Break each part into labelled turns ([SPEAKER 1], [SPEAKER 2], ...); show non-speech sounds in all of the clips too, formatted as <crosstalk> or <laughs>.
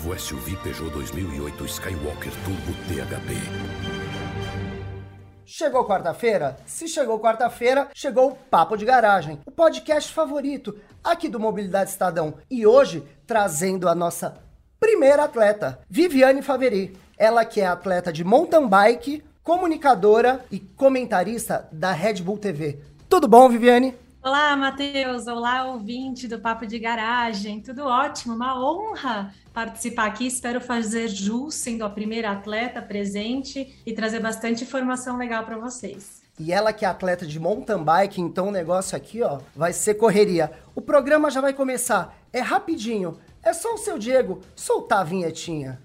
[SPEAKER 1] Novo SUV Peugeot 2008 Skywalker Turbo THB.
[SPEAKER 2] Chegou quarta-feira? Se chegou quarta-feira, chegou o Papo de Garagem, o podcast favorito aqui do Mobilidade Estadão. E hoje, trazendo a nossa primeira atleta, Viviane Faveri. Ela que é atleta de mountain bike, comunicadora e comentarista da Red Bull TV. Tudo bom, Viviane?
[SPEAKER 3] Olá, Matheus. Olá, ouvinte do Papo de Garagem. Tudo ótimo, uma honra participar aqui. Espero fazer jus sendo a primeira atleta presente e trazer bastante informação legal para vocês.
[SPEAKER 2] E ela que é atleta de mountain bike, então o negócio aqui, ó, vai ser correria. O programa já vai começar. É rapidinho. É só o seu Diego soltar a vinhetinha.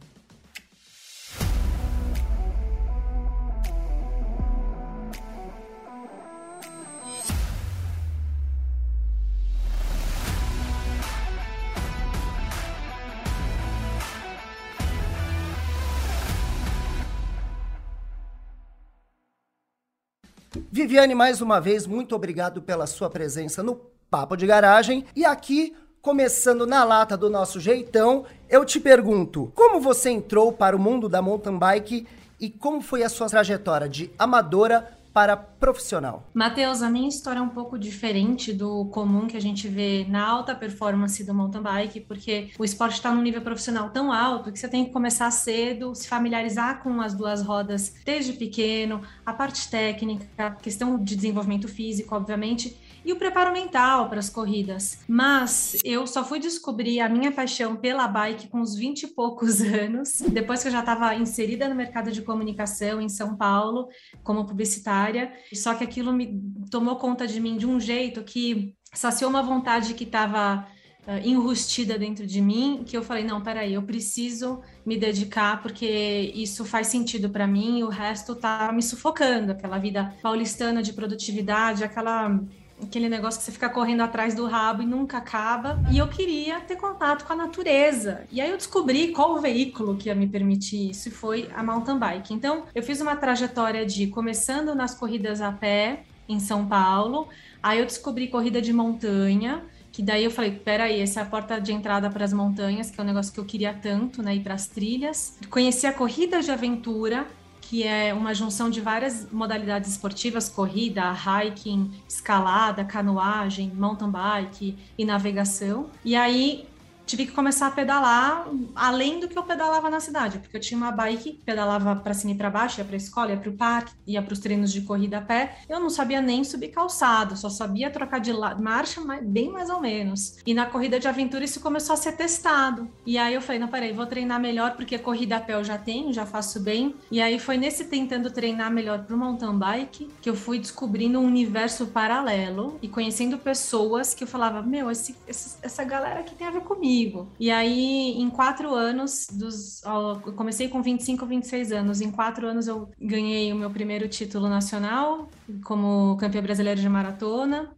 [SPEAKER 2] Viviane, mais uma vez, muito obrigado pela sua presença no Papo de Garagem. E aqui, começando na lata do nosso jeitão, eu te pergunto: como você entrou para o mundo da mountain bike e como foi a sua trajetória de amadora para profissional?
[SPEAKER 3] Matheus, a minha história é um pouco diferente do comum que a gente vê na alta performance do mountain bike, porque o esporte está num nível profissional tão alto que você tem que começar cedo, se familiarizar com as duas rodas desde pequeno, a parte técnica, a questão de desenvolvimento físico, obviamente, e o preparo mental para as corridas. Mas eu só fui descobrir a minha paixão pela bike com uns 20 e poucos <laughs> anos, depois que eu já estava inserida no mercado de comunicação em São Paulo, como publicitária. Só que aquilo me tomou conta de mim de um jeito que saciou uma vontade que estava Uh, enrustida dentro de mim, que eu falei, não, peraí, eu preciso me dedicar porque isso faz sentido para mim, o resto tá me sufocando, aquela vida paulistana de produtividade, aquela aquele negócio que você fica correndo atrás do rabo e nunca acaba. E eu queria ter contato com a natureza. E aí eu descobri qual o veículo que ia me permitir isso, e foi a mountain bike. Então, eu fiz uma trajetória de começando nas corridas a pé em São Paulo, aí eu descobri corrida de montanha, que daí eu falei, peraí, essa é a porta de entrada para as montanhas, que é um negócio que eu queria tanto, né, ir para as trilhas. Conheci a corrida de aventura, que é uma junção de várias modalidades esportivas, corrida, hiking, escalada, canoagem, mountain bike e navegação. E aí tive que começar a pedalar além do que eu pedalava na cidade, porque eu tinha uma bike, pedalava para cima e para baixo, ia para a escola, ia para o parque, ia para os treinos de corrida a pé. Eu não sabia nem subir calçado, só sabia trocar de marcha, bem mais ou menos. E na corrida de aventura isso começou a ser testado. E aí eu falei, não, peraí, vou treinar melhor porque corrida a pé eu já tenho, já faço bem. E aí foi nesse tentando treinar melhor para o mountain bike que eu fui descobrindo um universo paralelo e conhecendo pessoas que eu falava, meu, esse, esse, essa galera aqui tem a ver comigo comigo. E aí, em quatro anos, dos, eu comecei com 25, 26 anos. Em quatro anos, eu ganhei o meu primeiro título nacional como campeã brasileira de maratona.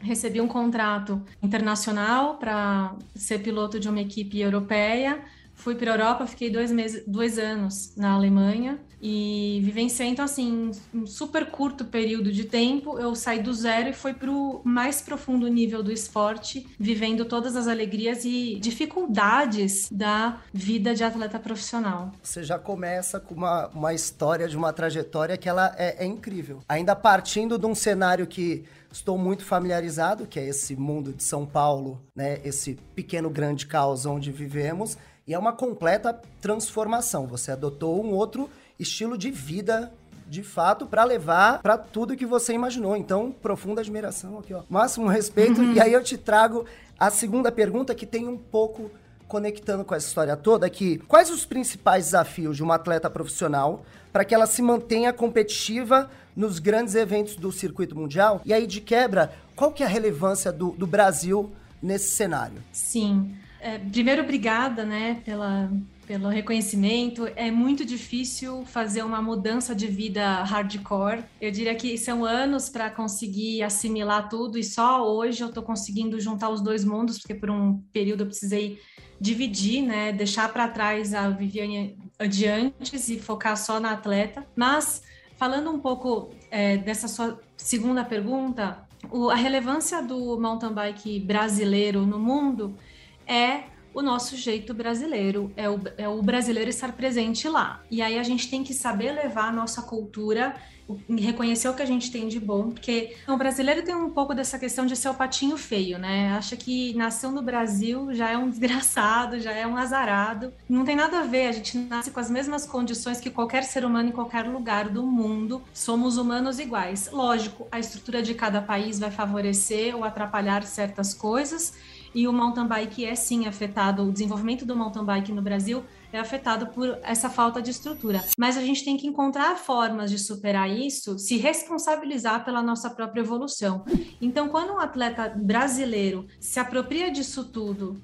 [SPEAKER 3] Recebi um contrato internacional para ser piloto de uma equipe europeia. Fui para a Europa, fiquei dois, meses, dois anos na Alemanha e vivenciei, então, assim, um super curto período de tempo, eu saí do zero e fui para o mais profundo nível do esporte, vivendo todas as alegrias e dificuldades da vida de atleta profissional.
[SPEAKER 2] Você já começa com uma, uma história de uma trajetória que ela é, é incrível. Ainda partindo de um cenário que estou muito familiarizado, que é esse mundo de São Paulo, né? Esse pequeno grande caos onde vivemos. E é uma completa transformação. Você adotou um outro estilo de vida de fato para levar para tudo que você imaginou. Então, profunda admiração aqui, ó. Máximo respeito. Uhum. E aí eu te trago a segunda pergunta que tem um pouco conectando com essa história toda que quais os principais desafios de uma atleta profissional para que ela se mantenha competitiva nos grandes eventos do circuito mundial? E aí, de quebra, qual que é a relevância do, do Brasil nesse cenário?
[SPEAKER 3] Sim. É, primeiro, obrigada, né, pela, pelo reconhecimento. É muito difícil fazer uma mudança de vida hardcore. Eu diria que são anos para conseguir assimilar tudo e só hoje eu estou conseguindo juntar os dois mundos, porque por um período eu precisei dividir, né, deixar para trás a Viviane adiante e focar só na atleta. Mas falando um pouco é, dessa sua segunda pergunta, o, a relevância do mountain bike brasileiro no mundo é o nosso jeito brasileiro, é o, é o brasileiro estar presente lá. E aí a gente tem que saber levar a nossa cultura reconhecer o que a gente tem de bom, porque o brasileiro tem um pouco dessa questão de ser o patinho feio, né? Acha que nasceu no Brasil já é um <laughs> desgraçado, já é um azarado. Não tem nada a ver, a gente nasce com as mesmas condições que qualquer ser humano em qualquer lugar do mundo. Somos humanos iguais. Lógico, a estrutura de cada país vai favorecer ou atrapalhar certas coisas. E o mountain bike é sim afetado, o desenvolvimento do mountain bike no Brasil é afetado por essa falta de estrutura. Mas a gente tem que encontrar formas de superar isso, se responsabilizar pela nossa própria evolução. Então, quando um atleta brasileiro se apropria disso tudo,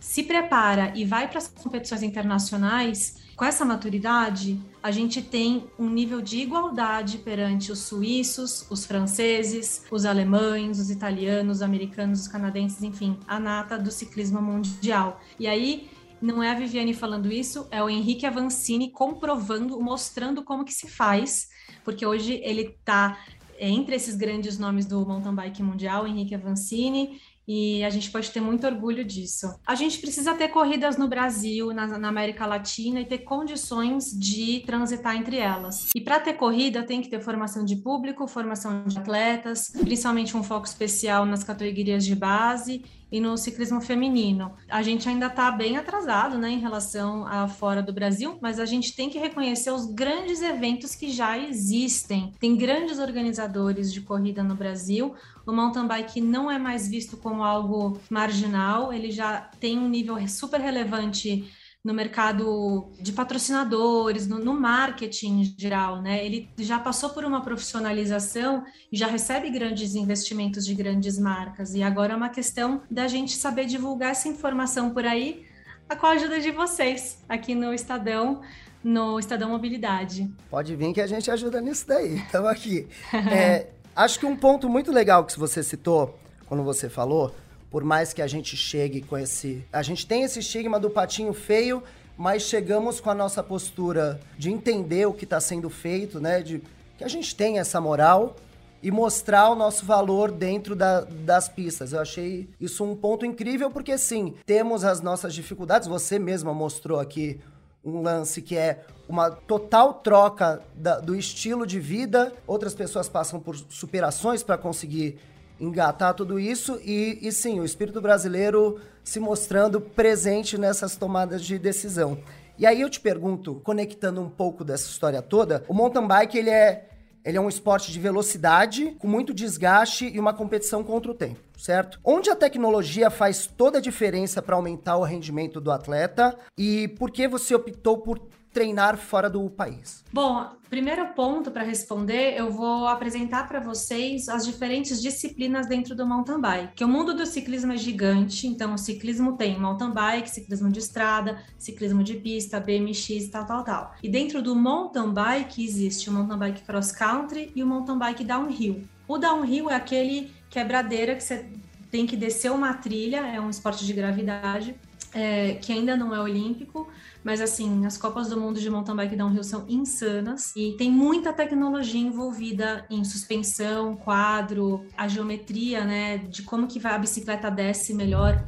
[SPEAKER 3] se prepara e vai para as competições internacionais, com essa maturidade, a gente tem um nível de igualdade perante os suíços, os franceses, os alemães, os italianos, os americanos, os canadenses, enfim, a nata do ciclismo mundial. E aí não é a Viviane falando isso, é o Henrique Avancini comprovando, mostrando como que se faz, porque hoje ele está entre esses grandes nomes do mountain bike mundial, Henrique Avancini, e a gente pode ter muito orgulho disso. A gente precisa ter corridas no Brasil, na, na América Latina e ter condições de transitar entre elas. E para ter corrida, tem que ter formação de público, formação de atletas, principalmente um foco especial nas categorias de base e no ciclismo feminino. A gente ainda está bem atrasado né, em relação a fora do Brasil, mas a gente tem que reconhecer os grandes eventos que já existem. Tem grandes organizadores de corrida no Brasil. O mountain bike não é mais visto como algo marginal, ele já tem um nível super relevante no mercado de patrocinadores, no, no, marketing em geral, né? Ele já passou por uma profissionalização e já recebe grandes investimentos de grandes marcas. E agora é uma questão da gente saber divulgar essa informação por aí, com a ajuda de vocês aqui no Estadão, no Estadão Mobilidade.
[SPEAKER 2] Pode vir que a gente ajuda nisso daí. <laughs> Estamos aqui. É, acho que um ponto muito legal que você citou, quando você falou, por mais que a gente chegue com esse. A gente tem esse estigma do patinho feio, mas chegamos com a nossa postura de entender o que está sendo feito, né? De que a gente tem essa moral e mostrar o nosso valor dentro da, das pistas. Eu achei isso um ponto incrível, porque sim, temos as nossas dificuldades. Você mesma mostrou aqui um lance que é uma total troca da, do estilo de vida. Outras pessoas passam por superações para conseguir engatar tudo isso e, e sim, o espírito brasileiro se mostrando presente nessas tomadas de decisão. E aí eu te pergunto, conectando um pouco dessa história toda, o mountain bike ele é ele é um esporte de velocidade, com muito desgaste e uma competição contra o tempo, certo? Onde a tecnologia faz toda a diferença para aumentar o rendimento do atleta e por que você optou por treinar fora do país?
[SPEAKER 3] Bom, primeiro ponto para responder, eu vou apresentar para vocês as diferentes disciplinas dentro do mountain bike. Que o mundo do ciclismo é gigante, então o ciclismo tem mountain bike, ciclismo de estrada, ciclismo de pista, BMX, tal, tal, tal. E dentro do mountain bike existe o mountain bike cross country e o mountain bike downhill. O downhill é aquele quebradeira que você tem que descer uma trilha, é um esporte de gravidade, é, que ainda não é olímpico, mas assim, as Copas do Mundo de mountain bike downhill são insanas e tem muita tecnologia envolvida em suspensão, quadro, a geometria, né, de como que a bicicleta desce melhor,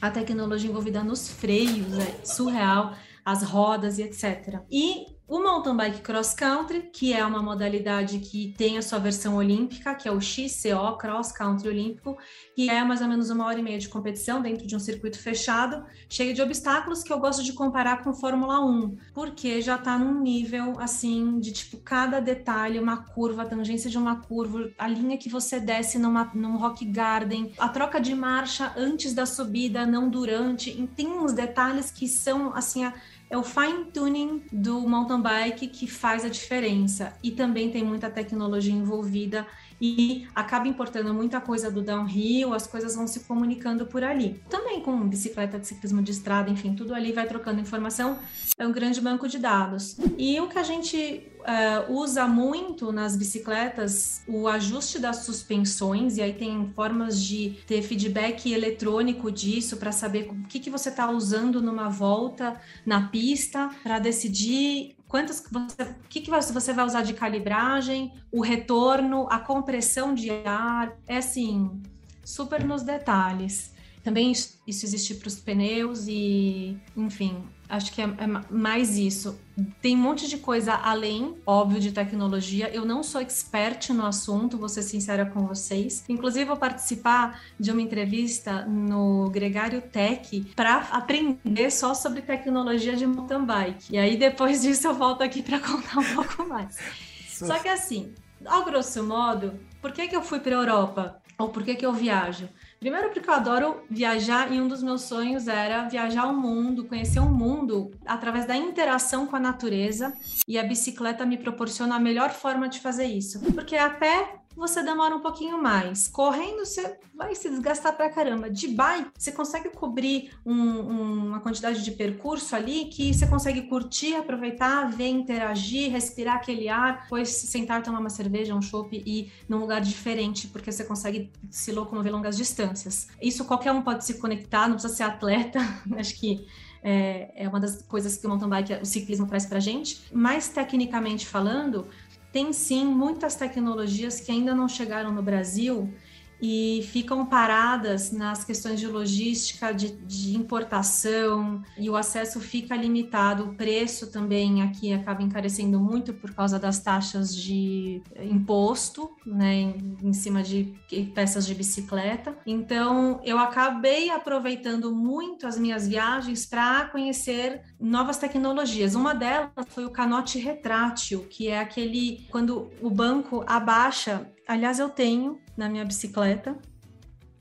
[SPEAKER 3] a tecnologia envolvida nos freios, é surreal, as rodas e etc. E o mountain bike cross country, que é uma modalidade que tem a sua versão olímpica, que é o XCO, Cross Country Olímpico, que é mais ou menos uma hora e meia de competição dentro de um circuito fechado, cheio de obstáculos que eu gosto de comparar com Fórmula 1, porque já está num nível assim de tipo cada detalhe, uma curva, a tangência de uma curva, a linha que você desce numa, num rock garden, a troca de marcha antes da subida, não durante, tem uns detalhes que são assim a é o fine tuning do mountain bike que faz a diferença e também tem muita tecnologia envolvida e acaba importando muita coisa do downhill, as coisas vão se comunicando por ali. Também com bicicleta de ciclismo de estrada, enfim, tudo ali vai trocando informação, é um grande banco de dados. E o que a gente uh, usa muito nas bicicletas o ajuste das suspensões, e aí tem formas de ter feedback eletrônico disso para saber o que, que você está usando numa volta na pista para decidir quantas você, o que, que você vai usar de calibragem, o retorno, a compressão de ar, é assim, super nos detalhes. Também isso existe para os pneus e, enfim, acho que é, é, mais isso. Tem um monte de coisa além, óbvio, de tecnologia. Eu não sou expert no assunto, vou ser sincera com vocês. Inclusive, vou participar de uma entrevista no Gregário Tech para aprender só sobre tecnologia de mountain bike. E aí, depois <laughs> disso, eu volto aqui para contar um pouco mais. Só que assim, ao grosso modo, por que, que eu fui para a Europa? Ou por que, que eu viajo? Primeiro porque eu adoro viajar e um dos meus sonhos era viajar o mundo, conhecer o mundo através da interação com a natureza e a bicicleta me proporciona a melhor forma de fazer isso. Porque a pé você demora um pouquinho mais. Correndo, você vai se desgastar pra caramba. De bike, você consegue cobrir um, um, uma quantidade de percurso ali que você consegue curtir, aproveitar, ver, interagir, respirar aquele ar, depois sentar, tomar uma cerveja, um chopp e ir num lugar diferente, porque você consegue se locomover longas distâncias. Isso qualquer um pode se conectar, não precisa ser atleta. <laughs> Acho que é, é, uma das coisas que o mountain bike, o ciclismo traz para gente. Mais tecnicamente falando, tem sim muitas tecnologias que ainda não chegaram no Brasil e ficam paradas nas questões de logística, de, de, importação, e o acesso fica limitado. O preço também aqui acaba encarecendo muito por causa das taxas de imposto, né, em, em cima de peças de bicicleta. Então, eu acabei aproveitando muito as minhas viagens para conhecer novas tecnologias. Uma delas foi o canote retrátil, que é aquele quando o banco abaixa Aliás, eu tenho na minha bicicleta.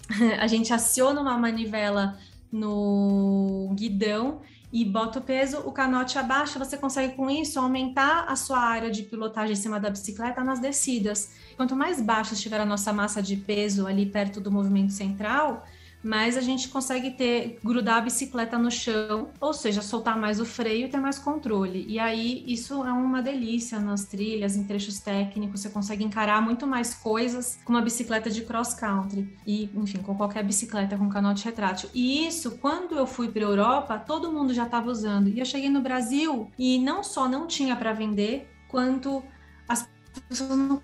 [SPEAKER 3] <laughs> A gente aciona uma manivela no guidão e bota o peso, o canote abaixa, você consegue com isso aumentar a sua área de pilotagem em cima da bicicleta nas descidas. Quanto mais baixa estiver a nossa massa de peso ali perto do movimento central, mas a gente consegue ter grudar a bicicleta no chão, ou seja, soltar mais o freio e ter mais controle. E aí isso é uma delícia nas trilhas, em trechos técnicos, você consegue encarar muito mais coisas com uma bicicleta de cross country e, enfim, com qualquer bicicleta com canote retrátil. E isso, quando eu fui para Europa, todo mundo já estava usando. E eu cheguei no Brasil e não só não tinha para vender, quanto as pessoas não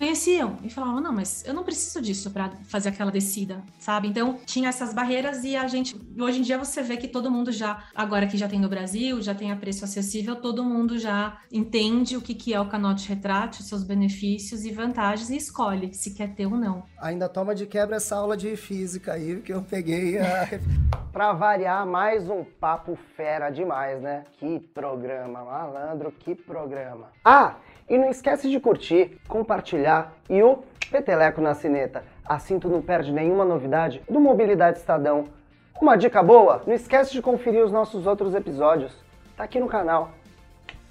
[SPEAKER 3] e falavam: não, mas eu não preciso disso para fazer aquela descida, sabe? Então tinha essas barreiras e a gente. Hoje em dia você vê que todo mundo já, agora que já tem no Brasil, já tem a preço acessível, todo mundo já entende o que, que é o canote retrátil, seus benefícios e vantagens e escolhe se quer ter ou não.
[SPEAKER 2] Ainda toma de quebra essa aula de física aí que eu peguei. A... <laughs> para variar, mais um papo fera demais, né? Que programa, malandro, que programa. Ah! E não esquece de curtir, compartilhar e o peteleco na sineta. Assim tu não perde nenhuma novidade do Mobilidade Estadão. Uma dica boa, não esquece de conferir os nossos outros episódios. Tá aqui no canal.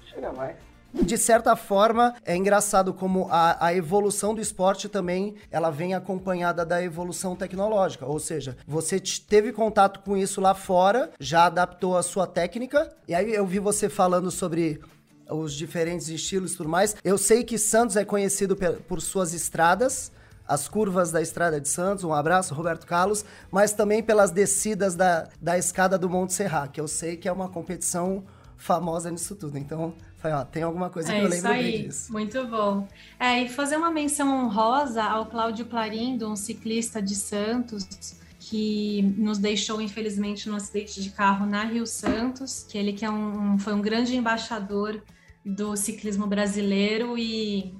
[SPEAKER 2] Chega mais. De certa forma, é engraçado como a, a, evolução do esporte também ela vem acompanhada da evolução tecnológica. Ou seja, você teve contato com isso lá fora, já adaptou a sua técnica. E aí eu vi você falando sobre os diferentes estilos e tudo mais. Eu sei que Santos é conhecido por suas estradas, as curvas da Estrada de Santos, um abraço, Roberto Carlos, mas também pelas descidas da, da escada do Monte Serra, que eu sei que é uma competição famosa nisso tudo. Então, foi, ó, tem alguma coisa é que eu lembro
[SPEAKER 3] aí.
[SPEAKER 2] disso.
[SPEAKER 3] Muito bom. É, e fazer uma menção honrosa ao Cláudio Clarindo, um ciclista de Santos, que nos deixou, infelizmente, no acidente de carro na Rio Santos, que ele que é um, foi um grande embaixador do ciclismo brasileiro e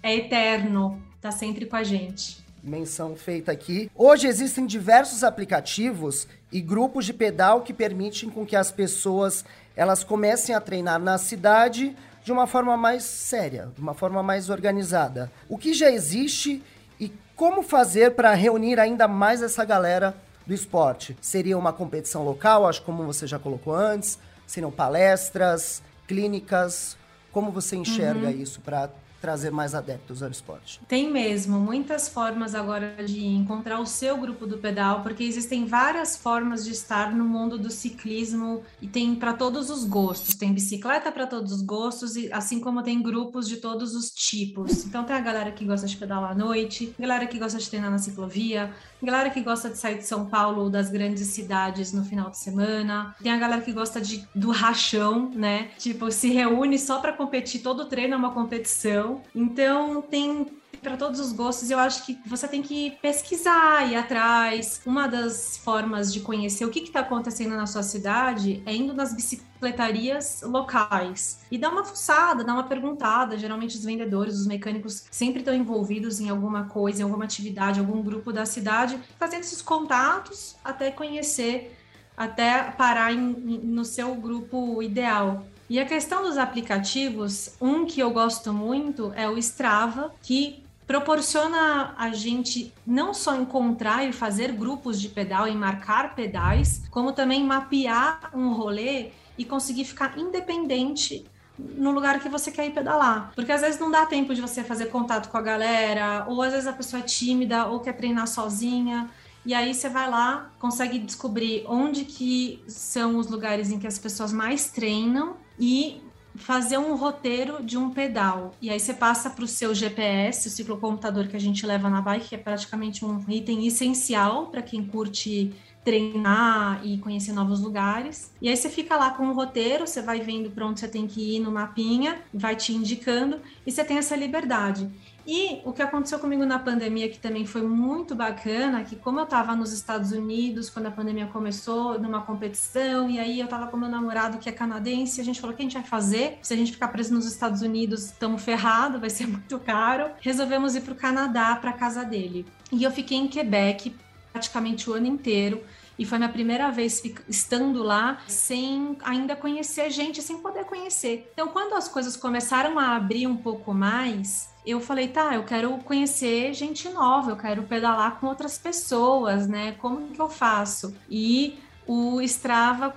[SPEAKER 3] é eterno, tá sempre com a gente.
[SPEAKER 2] Menção feita aqui. Hoje existem diversos aplicativos e grupos de pedal que permitem com que as pessoas elas comecem a treinar na cidade de uma forma mais séria, de uma forma mais organizada. O que já existe e como fazer para reunir ainda mais essa galera do esporte? Seria uma competição local, acho como você já colocou antes, seriam palestras, clínicas, como você enxerga uhum. isso para trazer mais adeptos ao esporte?
[SPEAKER 3] Tem mesmo, muitas formas agora de encontrar o seu grupo do pedal, porque existem várias formas de estar no mundo do ciclismo e tem para todos os gostos. Tem bicicleta para todos os gostos, e assim como tem grupos de todos os tipos. Então tem a galera que gosta de pedalar à noite, galera que gosta de treinar na ciclovia, galera que gosta de sair de São Paulo ou das grandes cidades no final de semana, tem a galera que gosta de, do rachão, né? Tipo, se reúne só para competir, todo treino é uma competição. Então tem para todos os gostos, eu acho que você tem que pesquisar, ir atrás. Uma das formas de conhecer o que está acontecendo na sua cidade é indo nas bicicletarias locais e dar uma fuçada, dar uma perguntada. Geralmente os vendedores, os mecânicos sempre estão envolvidos em alguma coisa, em alguma atividade, algum grupo da cidade, fazendo esses contatos até conhecer, até parar em, no seu grupo ideal. E a questão dos aplicativos, um que eu gosto muito é o Strava, que proporciona a gente não só encontrar e fazer grupos de pedal e marcar pedais, como também mapear um rolê e conseguir ficar independente no lugar que você quer ir pedalar. Porque às vezes não dá tempo de você fazer contato com a galera, ou às vezes a pessoa é tímida ou quer treinar sozinha. E aí você vai lá, consegue descobrir onde que são os lugares em que as pessoas mais treinam e fazer um roteiro de um pedal. E aí você passa para o seu GPS, o ciclocomputador que a gente leva na bike, que é praticamente um item essencial para quem curte treinar e conhecer novos lugares. E aí você fica lá com o roteiro, você vai vendo para onde você tem que ir no mapinha, vai te indicando e você tem essa liberdade. E o que aconteceu comigo na pandemia, que também foi muito bacana, que como eu estava nos Estados Unidos, quando a pandemia começou, numa competição, e aí eu estava com meu namorado que é canadense, a gente falou, o que a gente vai fazer? Se a gente ficar preso nos Estados Unidos, estamos ferrados, vai ser <laughs> muito caro. Resolvemos ir para o Canadá, para casa dele. E eu fiquei em Quebec praticamente o ano inteiro. E foi minha primeira vez estando lá sem ainda conhecer gente, sem poder conhecer. Então, quando as coisas começaram a abrir um pouco mais, eu falei, tá, eu quero conhecer gente nova, eu quero pedalar com outras pessoas, né? Como que eu faço? E o Strava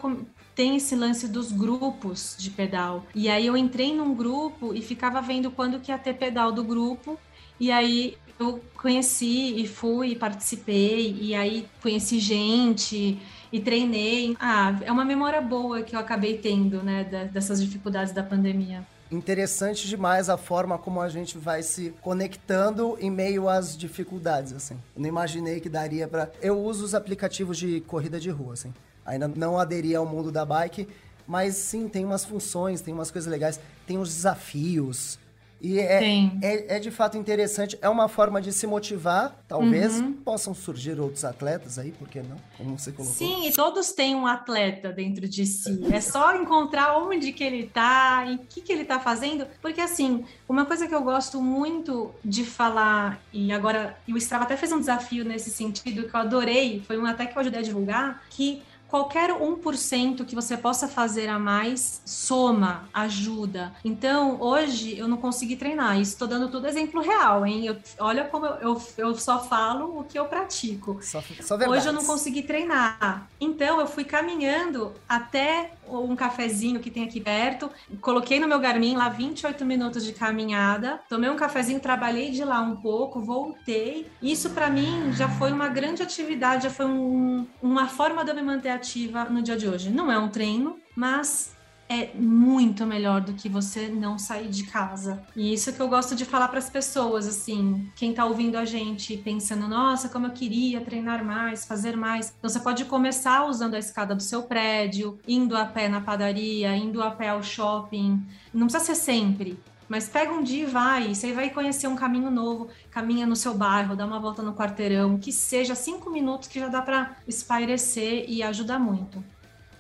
[SPEAKER 3] tem esse lance dos grupos de pedal. E aí eu entrei num grupo e ficava vendo quando que ia ter pedal do grupo. E aí eu conheci e fui, participei, e aí conheci gente e treinei. Ah, é uma memória boa que eu acabei tendo, né, dessas dificuldades da pandemia
[SPEAKER 2] interessante demais a forma como a gente vai se conectando em meio às dificuldades, assim. Eu não imaginei que daria para. Eu uso os aplicativos de corrida de rua, assim. Ainda não aderi ao mundo da bike, mas sim, tem umas funções, tem umas coisas legais, tem os desafios. E é, é, é, de fato interessante, é uma forma de se motivar. Talvez uhum. possam surgir outros atletas aí, por que não? Como você colocou.
[SPEAKER 3] Sim, e todos têm um atleta dentro de si. É só encontrar onde que ele tá, e o que, que ele tá fazendo. Porque assim, uma coisa que eu gosto muito de falar, e agora e o Strava até fez um desafio nesse sentido que eu adorei, foi um até que eu ajudei a divulgar, que qualquer 1% que você possa fazer a mais soma, ajuda. Então, hoje eu não consegui treinar. Estou dando tudo exemplo real, hein? Eu, olha como eu, eu, eu, só falo o que eu pratico. Só, só hoje eu não consegui treinar. Então, eu fui caminhando até um cafezinho que tem aqui perto, coloquei no meu Garmin lá 28 minutos de caminhada, tomei um cafezinho, trabalhei de lá um pouco, voltei. Isso para mim já foi uma grande atividade, já foi um, uma forma de eu me manter ativa no dia de hoje. Não é um treino, mas é muito melhor do que você não sair de casa. E isso que eu gosto de falar para as pessoas, assim, quem está ouvindo a gente pensando, nossa, como eu queria treinar mais, fazer mais. Então você pode começar usando a escada do seu prédio, indo a pé na padaria, indo a pé ao shopping. Não precisa ser sempre, mas pega um dia e vai, você vai conhecer um caminho novo, caminha no seu bairro, dá uma volta no quarteirão, que seja cinco minutos que já dá para espairecer e ajuda muito.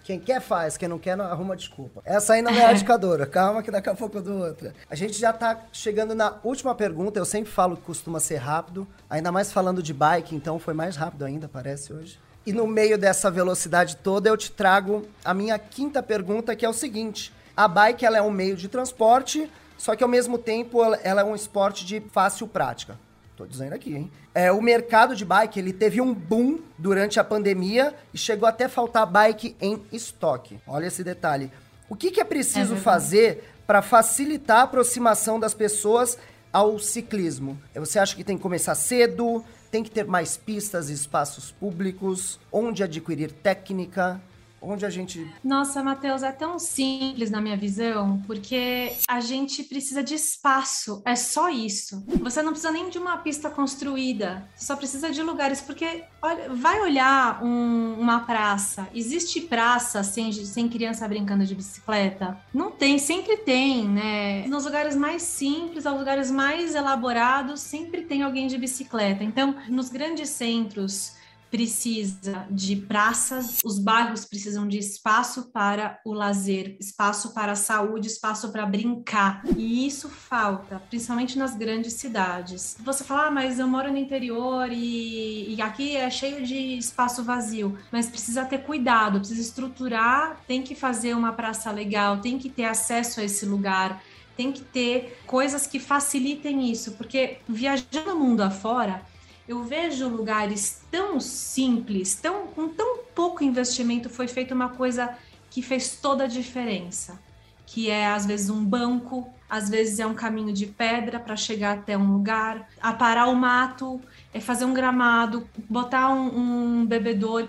[SPEAKER 2] Quem quer faz, quem não quer não arruma desculpa. Essa aí não é a <laughs> indicadora, calma que daqui a pouco eu dou outra. A gente já tá chegando na última pergunta, eu sempre falo que costuma ser rápido, ainda mais falando de bike, então foi mais rápido ainda, parece hoje. E no meio dessa velocidade toda eu te trago a minha quinta pergunta, que é o seguinte: a bike ela é um meio de transporte, só que ao mesmo tempo ela é um esporte de fácil prática. Tô dizendo aqui, hein? É, o mercado de bike ele teve um boom durante a pandemia e chegou até faltar bike em estoque. Olha esse detalhe. O que, que é preciso é fazer para facilitar a aproximação das pessoas ao ciclismo? Você acha que tem que começar cedo? Tem que ter mais pistas e espaços públicos? Onde adquirir técnica? Onde a gente.
[SPEAKER 3] Nossa, Matheus, é tão simples na minha visão, porque a gente precisa de espaço, é só isso. Você não precisa nem de uma pista construída, você só precisa de lugares, porque olha, vai olhar um, uma praça. Existe praça sem, sem criança brincando de bicicleta? Não tem, sempre tem, né? Nos lugares mais simples, aos lugares mais elaborados, sempre tem alguém de bicicleta. Então, nos grandes centros precisa de praças, os bairros precisam de espaço para o lazer, espaço para a saúde, espaço para brincar. E isso falta, principalmente nas grandes cidades. Você fala, ah, mas eu moro no interior e, e aqui é cheio de espaço vazio. Mas precisa ter cuidado, precisa estruturar, tem que fazer uma praça legal, tem que ter acesso a esse lugar tem que ter coisas que facilitem isso, porque viajando o mundo afora, eu vejo lugares tão simples, tão, com tão pouco investimento, foi feita uma coisa que fez toda a diferença. Que é, às vezes, um banco, às vezes é um caminho de pedra para chegar até um lugar, aparar o mato, é fazer um gramado, botar um, um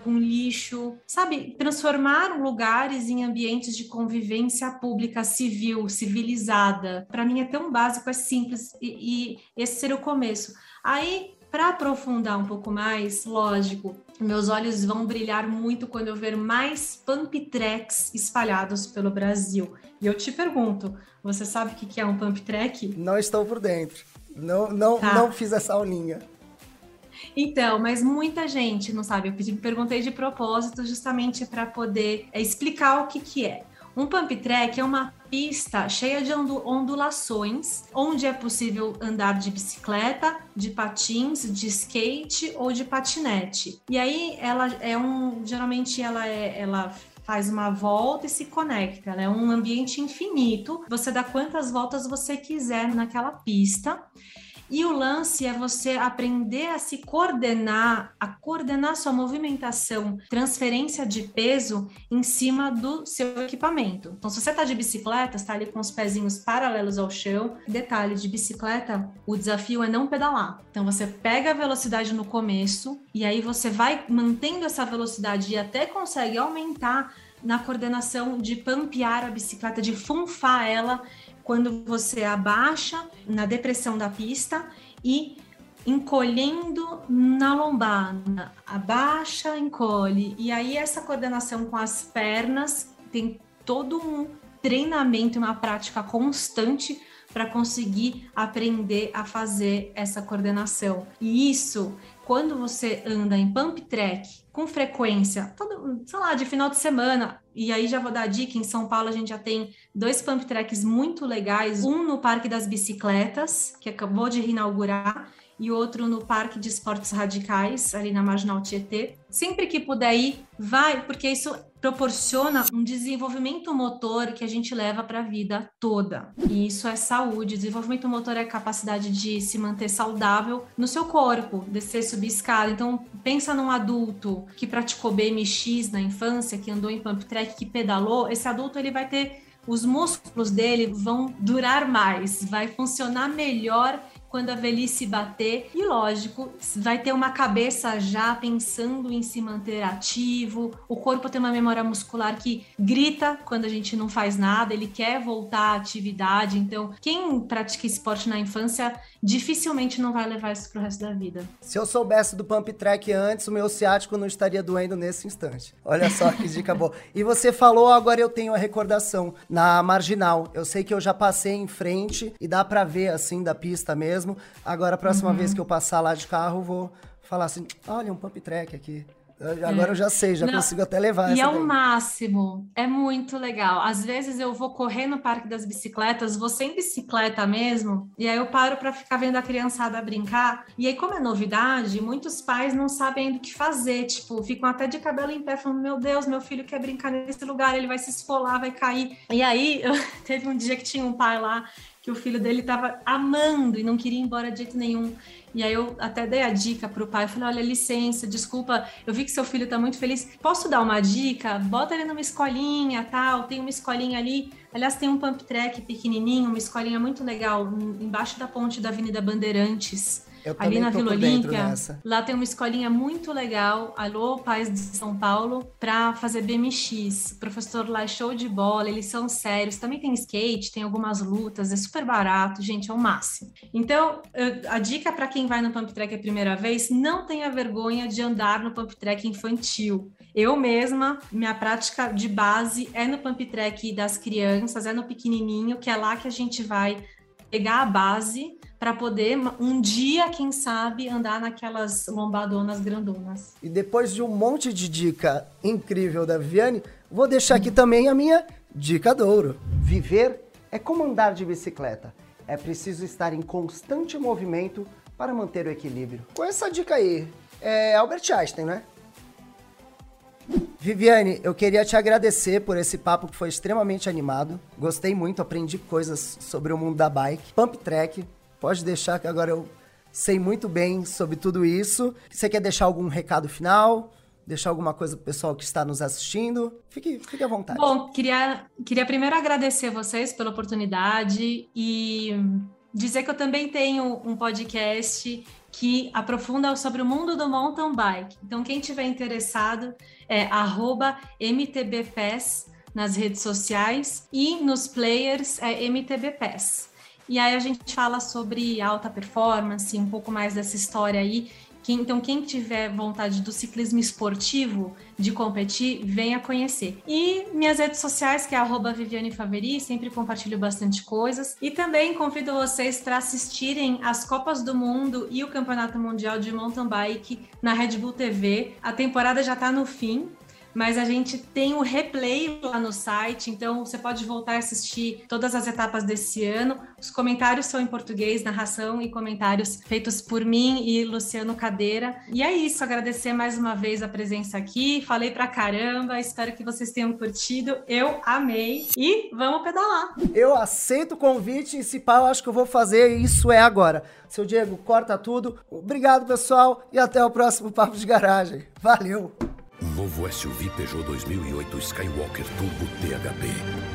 [SPEAKER 3] com lixo, sabe? Transformar lugares em ambientes de convivência pública, civil, civilizada. Para mim é tão básico, é simples, e, e esse seria o começo. Aí para aprofundar um pouco mais, lógico, meus olhos vão brilhar muito quando eu ver mais pump tracks espalhados pelo Brasil. E eu te pergunto, você sabe o que é um pump track?
[SPEAKER 2] Não estou por dentro. Não, não, tá. não fiz essa aulinha.
[SPEAKER 3] Então, mas muita gente não sabe. Eu pedi, perguntei de propósito justamente para poder é, explicar o que, que é. Um pump track é uma pista cheia de ondulações, onde é possível andar de bicicleta, de patins, de skate ou de patinete. E aí ela é um, geralmente ela é, ela faz uma volta e se conecta. Ela é um ambiente infinito. Você dá quantas voltas você quiser naquela pista. E o lance é você aprender a se coordenar, a coordenar sua movimentação, transferência de peso em cima do seu equipamento. Então, se você está de bicicleta, está ali com os pezinhos paralelos ao chão. Detalhe de bicicleta, o desafio é não pedalar. Então, você pega a velocidade no começo e aí você vai mantendo essa velocidade e até consegue aumentar na coordenação de pampear a bicicleta, de funfar ela quando você abaixa na depressão da pista e encolhendo na lombar, abaixa, encolhe. E aí essa coordenação com as pernas tem todo um treinamento, uma prática constante para conseguir aprender a fazer essa coordenação. E isso, quando você anda em pump track com frequência, todo, sei lá, de final de semana, e aí já vou dar a dica, em São Paulo a gente já tem dois pump tracks muito legais, um no Parque das Bicicletas, que acabou de inaugurar, e outro no Parque de Esportes Radicais, ali na Marginal Tietê. Sempre que puder ir, vai, porque isso proporciona um desenvolvimento motor que a gente leva para a vida toda. E isso é saúde. Desenvolvimento motor é a capacidade de se manter saudável no seu corpo, descer, subir escada. Então, pensa num adulto que praticou BMX na infância, que andou em pump track, que pedalou, esse adulto ele vai ter os músculos dele vão durar mais, vai funcionar melhor quando a velhice bater. E lógico, vai ter uma cabeça já pensando em se manter ativo. O corpo tem uma memória muscular que grita quando a gente não faz nada, ele quer voltar à atividade. Então, quem pratica esporte na infância dificilmente não vai levar isso pro resto da vida.
[SPEAKER 2] Se eu soubesse do pump track antes, o meu ciático não estaria doendo nesse instante. Olha só que dica boa. <laughs> E você falou, agora eu tenho a recordação na marginal. Eu sei que eu já passei em frente e dá para ver assim da pista mesmo. Agora a próxima uhum. vez que eu passar lá de carro, vou falar assim: "Olha um pump track aqui". Agora é. eu já sei, já Não, consigo até levar.
[SPEAKER 3] E é o máximo, é muito legal. Às vezes eu vou correr no Parque das Bicicletas, vou sem bicicleta mesmo, e aí eu paro para ficar vendo a criançada brincar. E aí, como é novidade, muitos pais não sabem o que fazer, tipo, ficam até de cabelo em pé, falando: Meu Deus, meu filho quer brincar nesse lugar, ele vai se esfolar, vai cair. E aí, eu... <laughs> teve um dia que tinha um pai lá que o filho dele estava amando e não queria ir embora de jeito nenhum. E aí eu até dei a dica para o pai, falei, olha, licença, desculpa, eu vi que seu filho está muito feliz, posso dar uma dica? Bota ele numa escolinha, tal, tem uma escolinha ali, aliás, tem um pump track pequenininho, uma escolinha muito legal, embaixo da ponte da Avenida Bandeirantes,
[SPEAKER 2] eu
[SPEAKER 3] ali na Vila Olímpia. Lá tem uma escolinha muito legal, Alô Pais de São Paulo, para fazer BMX. O professor lá é show de bola, eles são sérios. Também tem skate, tem algumas lutas, é super barato, gente, é o máximo. Então, a dica para quem vai no pump track a primeira vez, não tenha vergonha de andar no pump track infantil. Eu mesma, minha prática de base é no pump track das crianças, é no pequenininho, que é lá que a gente vai pegar a base para poder um dia, quem sabe, andar naquelas lombadonas grandonas.
[SPEAKER 2] E depois de um monte de dica incrível da Viviane, vou deixar aqui também a minha dica do ouro. Viver é como andar de bicicleta. É preciso estar em constante movimento para manter o equilíbrio. Com essa dica aí, é Albert Einstein, né? Viviane, eu queria te agradecer por esse papo que foi extremamente animado. Gostei muito, aprendi coisas sobre o mundo da bike. Pump Track, Pode deixar que agora eu sei muito bem sobre tudo isso. Você quer deixar algum recado final? Deixar alguma coisa pro pessoal que está nos assistindo? Fique, fique à vontade.
[SPEAKER 3] Bom, queria, queria primeiro agradecer vocês pela oportunidade e dizer que eu também tenho um podcast que aprofunda sobre o mundo do mountain bike. Então, quem tiver interessado é MTBPES nas redes sociais e nos players é MTBPES. E aí a gente fala sobre alta performance, um pouco mais dessa história aí. então, quem tiver vontade do ciclismo esportivo, de competir, venha conhecer. E minhas redes sociais, que é arroba Viviane Faveri, sempre compartilho bastante coisas. E também convido vocês para assistirem as Copas do Mundo e o Campeonato Mundial de Mountain Bike na Red Bull TV. A temporada já está no fim, mas a gente tem o replay lá no site, então você pode voltar a assistir todas as etapas desse ano. Os comentários são em português, narração e comentários feitos por mim e Luciano Cadeira. E é isso, agradecer mais uma vez a presença aqui. Falei pra caramba, espero que vocês tenham curtido. Eu amei e vamos pedalar.
[SPEAKER 2] Eu aceito o convite e se pá, eu acho que eu vou fazer isso é agora. Seu Diego, corta tudo. Obrigado, pessoal, e até o próximo Papo de Garagem. Valeu!
[SPEAKER 1] Novo SUV Peugeot 2008 Skywalker Turbo THB.